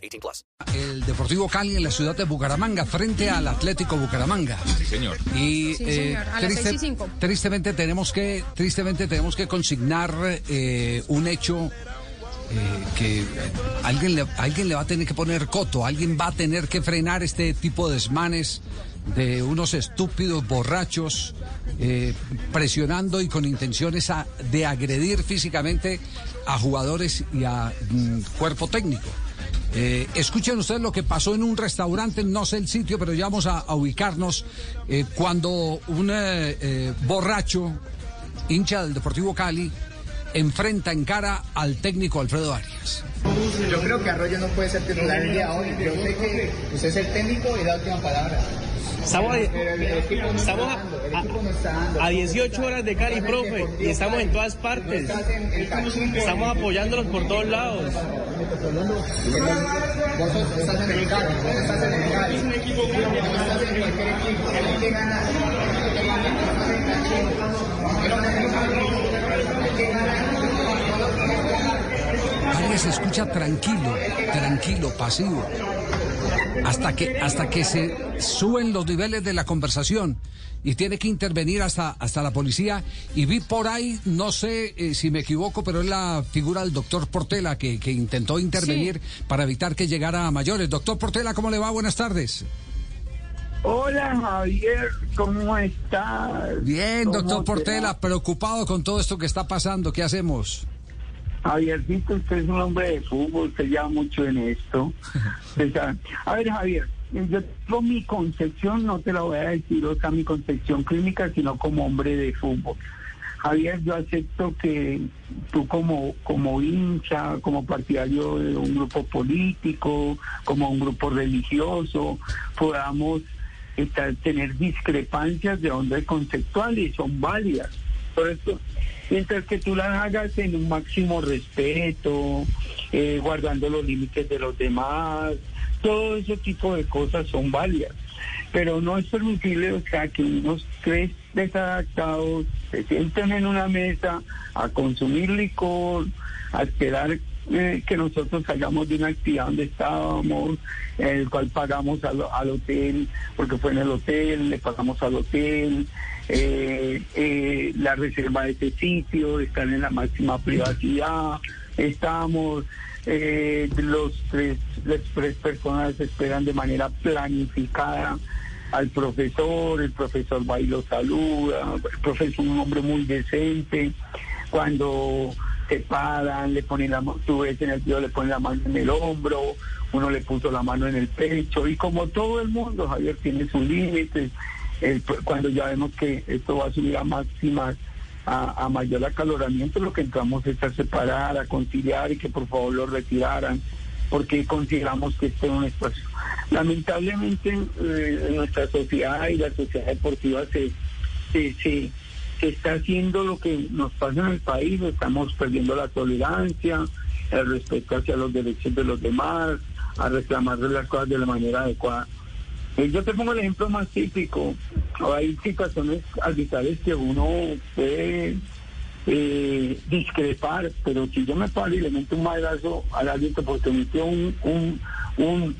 18 plus. El Deportivo Cali en la ciudad de Bucaramanga frente al Atlético Bucaramanga. Sí, señor. Y, Sí, eh, señor, a las y tristemente tenemos que tristemente tenemos que consignar eh, un hecho eh, que alguien le, alguien le va a tener que poner coto, alguien va a tener que frenar este tipo de desmanes de unos estúpidos borrachos eh, presionando y con intenciones a- de agredir físicamente a jugadores y a mm, cuerpo técnico. Eh, escuchen ustedes lo que pasó en un restaurante, no sé el sitio, pero ya vamos a, ubicarnos eh, cuando un eh, borracho, hincha del Deportivo Cali, enfrenta en cara al técnico Alfredo Arias. Yo creo que Arroyo no puede ser titular el hoy. Yo sé que usted es el técnico y da última palabra. Estamos, a, a- a 18 horas de Cali, profe, y estamos en todas partes. Estamos apoyándolos por todos lados. Vos se escucha tranquilo, tranquilo, pasivo, hasta que, hasta que se suben los niveles de la conversación y tiene que intervenir hasta, hasta la policía. Y vi por ahí, no sé eh, si me equivoco, pero es la figura del doctor Portela que, que intentó intervenir para evitar que llegara a mayores. Doctor Portela, ¿cómo le va? Buenas tardes. Hola Javier, ¿cómo estás? Bien, ¿Cómo doctor te Portela, preocupado con todo esto que está pasando. ¿Qué hacemos? Javiercito, usted es un hombre de fútbol, usted lleva mucho en esto. Sabe. A ver, Javier, yo tengo mi concepción, no te la voy a decir, o sea, mi concepción clínica, sino como hombre de fútbol. Javier, yo acepto que tú como, como hincha, como partidario de un grupo político, como un grupo religioso, podamos estar, tener discrepancias de onda conceptual y son válidas. Por eso, mientras que tú las hagas en un máximo respeto, eh, guardando los límites de los demás, todo ese tipo de cosas son válidas. Pero no es permisible, o sea, que unos tres desadaptados se sienten en una mesa a consumir licor, a esperar eh, que nosotros salgamos de una actividad donde estábamos, en el cual pagamos al, al hotel, porque fue en el hotel, le pagamos al hotel, eh, eh, la reserva de ese sitio, están en la máxima privacidad, estamos, eh, los tres, las tres personas esperan de manera planificada al profesor, el profesor va y lo saluda, el profesor es un hombre muy decente, cuando se paran, le ponen la mano, tú ves en el video, le ponen la mano en el hombro, uno le puso la mano en el pecho, y como todo el mundo, Javier tiene sus límites, cuando ya vemos que esto va a subir a máximas, a, mayor acaloramiento, lo que entramos es a separar, a conciliar y que por favor lo retiraran, porque consideramos que este es un espacio. Lamentablemente eh, nuestra sociedad y la sociedad deportiva se, se, se está haciendo lo que nos pasa en el país, estamos perdiendo la tolerancia, el respeto hacia los derechos de los demás, a reclamar las cosas de la manera adecuada. Eh, Yo te pongo el ejemplo más típico. Hay situaciones arbitrales que uno puede eh, discrepar, pero si yo me paro y le meto un madrazo al árbitro porque metió un, un, un,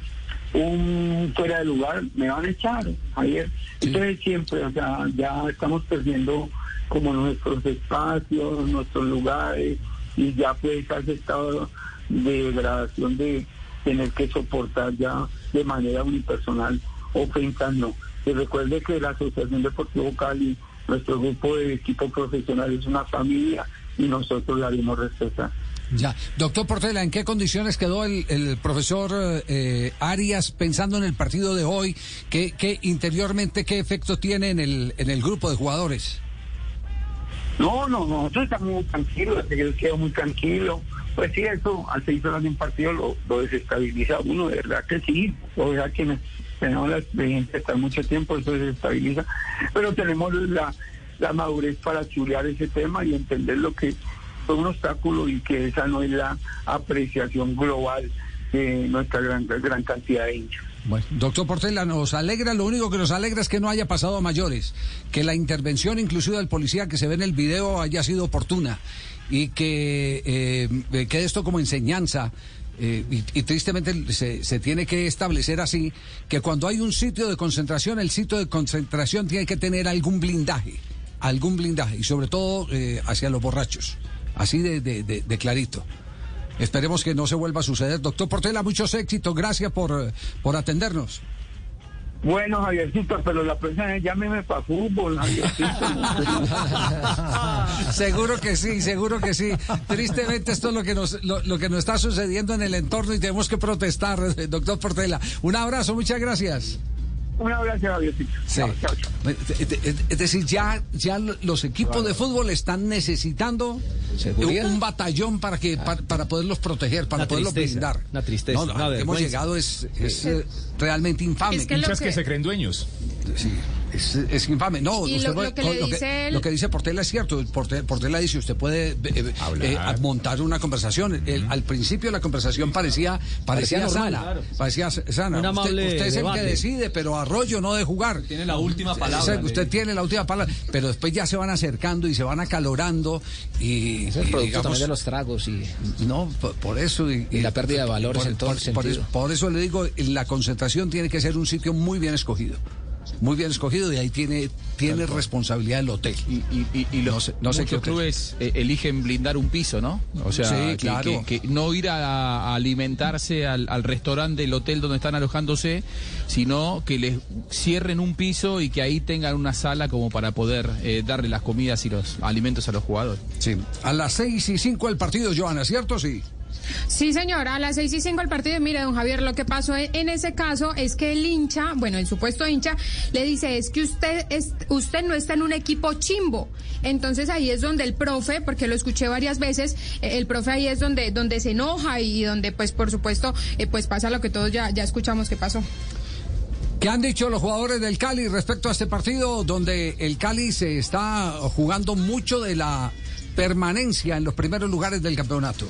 un fuera de lugar, me van a echar, ayer. Entonces siempre, o sea, ya estamos perdiendo como nuestros espacios, nuestros lugares, y ya pues hace estado de degradación de tener que soportar ya de manera unipersonal ofensas no. Recuerde que la Asociación Deportivo Cali, nuestro grupo de equipo profesional es una familia y nosotros la haremos respetar. Ya. Doctor Portela, ¿en qué condiciones quedó el, el profesor eh, Arias pensando en el partido de hoy? ¿Qué, qué interiormente qué efecto tiene en el, en el grupo de jugadores? No, no, nosotros estamos muy tranquilos, yo quedo muy tranquilo. pues sí, eso al seis horas de un partido lo, desestabiliza uno, de verdad que sí, o sea que tenemos la experiencia de mucho tiempo, eso desestabiliza, pero tenemos la, la madurez para chulear ese tema y entender lo que fue un obstáculo y que esa no es la apreciación global de nuestra gran, gran cantidad de hinchas. Bueno, doctor Portela, nos alegra, lo único que nos alegra es que no haya pasado a mayores, que la intervención inclusive del policía que se ve en el video haya sido oportuna y que eh, quede esto como enseñanza. Eh, y, tristemente se, se, tiene que establecer así que cuando hay un sitio de concentración, el sitio de concentración tiene que tener algún blindaje, algún blindaje, y sobre todo eh, hacia los borrachos, así de, de, de clarito. Esperemos que no se vuelva a suceder. Doctor Portela, muchos éxitos. Gracias por, por atendernos. Bueno, Javiercito, pero la próxima llámeme para fútbol, seguro que sí, seguro que sí. Tristemente esto es lo que nos lo, que nos está sucediendo en el entorno y tenemos que protestar, doctor Portela. Un abrazo, muchas gracias. Un abrazo, Javiercito. Sí. Es decir, ya, ya los equipos de fútbol están necesitando un batallón para que para, poderlos proteger, para poderlos blindar. Una tristeza. No, hemos llegado es, es eh, realmente infame. Es que Hinchas que... se creen dueños. Sí. Es, infame. No, usted lo, que lo, que, dice Portela es cierto. Portela, dice, usted puede eh, eh, montar una conversación. al principio la conversación parecía parecía, sana. Parecía sana. usted, es el que decide, pero Arroyo no de jugar. Tiene la última palabra. usted tiene la última palabra. Pero después ya se van acercando y se van acalorando. Y, es el producto también de los tragos. y No, por, eso. Y, la pérdida de valores en todo el sentido. por eso le digo, la concentración tiene que ser un sitio muy bien escogido muy bien escogido y ahí tiene tiene responsabilidad el hotel. Y, y, y, los, no sé, qué clubes eh, eligen blindar un piso, ¿no? O sea, que, no ir a, alimentarse al, restaurante del hotel donde están alojándose, sino que les cierren un piso y que ahí tengan una sala como para poder eh, darle las comidas y los alimentos a los jugadores. Sí. A las seis y cinco el partido, Joana, ¿cierto? Sí. Sí, señora, a las seis y cinco el partido. Mire, don Javier, lo que pasó en ese caso es que el hincha, bueno, el supuesto hincha, le dice, es que usted, usted no está en un equipo chimbo. Entonces ahí es donde el profe, porque lo escuché varias veces, eh, el profe ahí es donde, donde se enoja y donde, pues, por supuesto, eh, pues pasa lo que todos ya, ya escuchamos que pasó. ¿Qué han dicho los jugadores del Cali respecto a este partido donde el Cali se está jugando mucho de la permanencia en los primeros lugares del campeonato?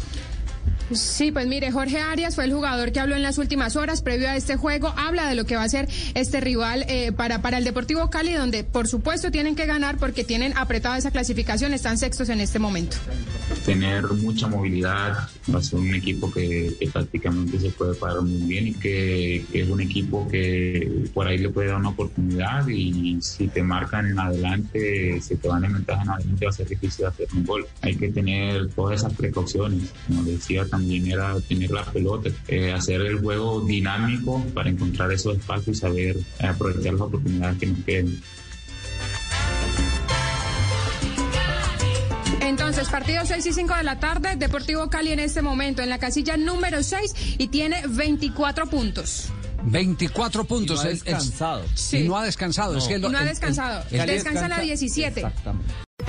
Sí, pues mire, Jorge Arias fue el jugador que habló en las últimas horas previo a este juego. Habla de lo que va a ser este rival eh, para, para el Deportivo Cali, donde por supuesto tienen que ganar porque tienen apretada esa clasificación, están sextos en este momento. Tener mucha movilidad, va a ser un equipo que, prácticamente se puede parar muy bien y que, es un equipo que por ahí le puede dar una oportunidad y si te marcan en adelante, si te van en ventaja en adelante va a ser difícil hacer un gol. Hay que tener todas esas precauciones, como decía también también era tener la pelota, eh, hacer el juego dinámico para encontrar esos espacios y saber eh, aprovechar las oportunidades que nos queden. Entonces, partido 6 y 5 de la tarde, Deportivo Cali en este momento en la casilla número 6 y tiene 24 puntos. 24 puntos. Y no ha descansado. Y no ha descansado. No, ha descansado. Descansa a 17. Exactamente.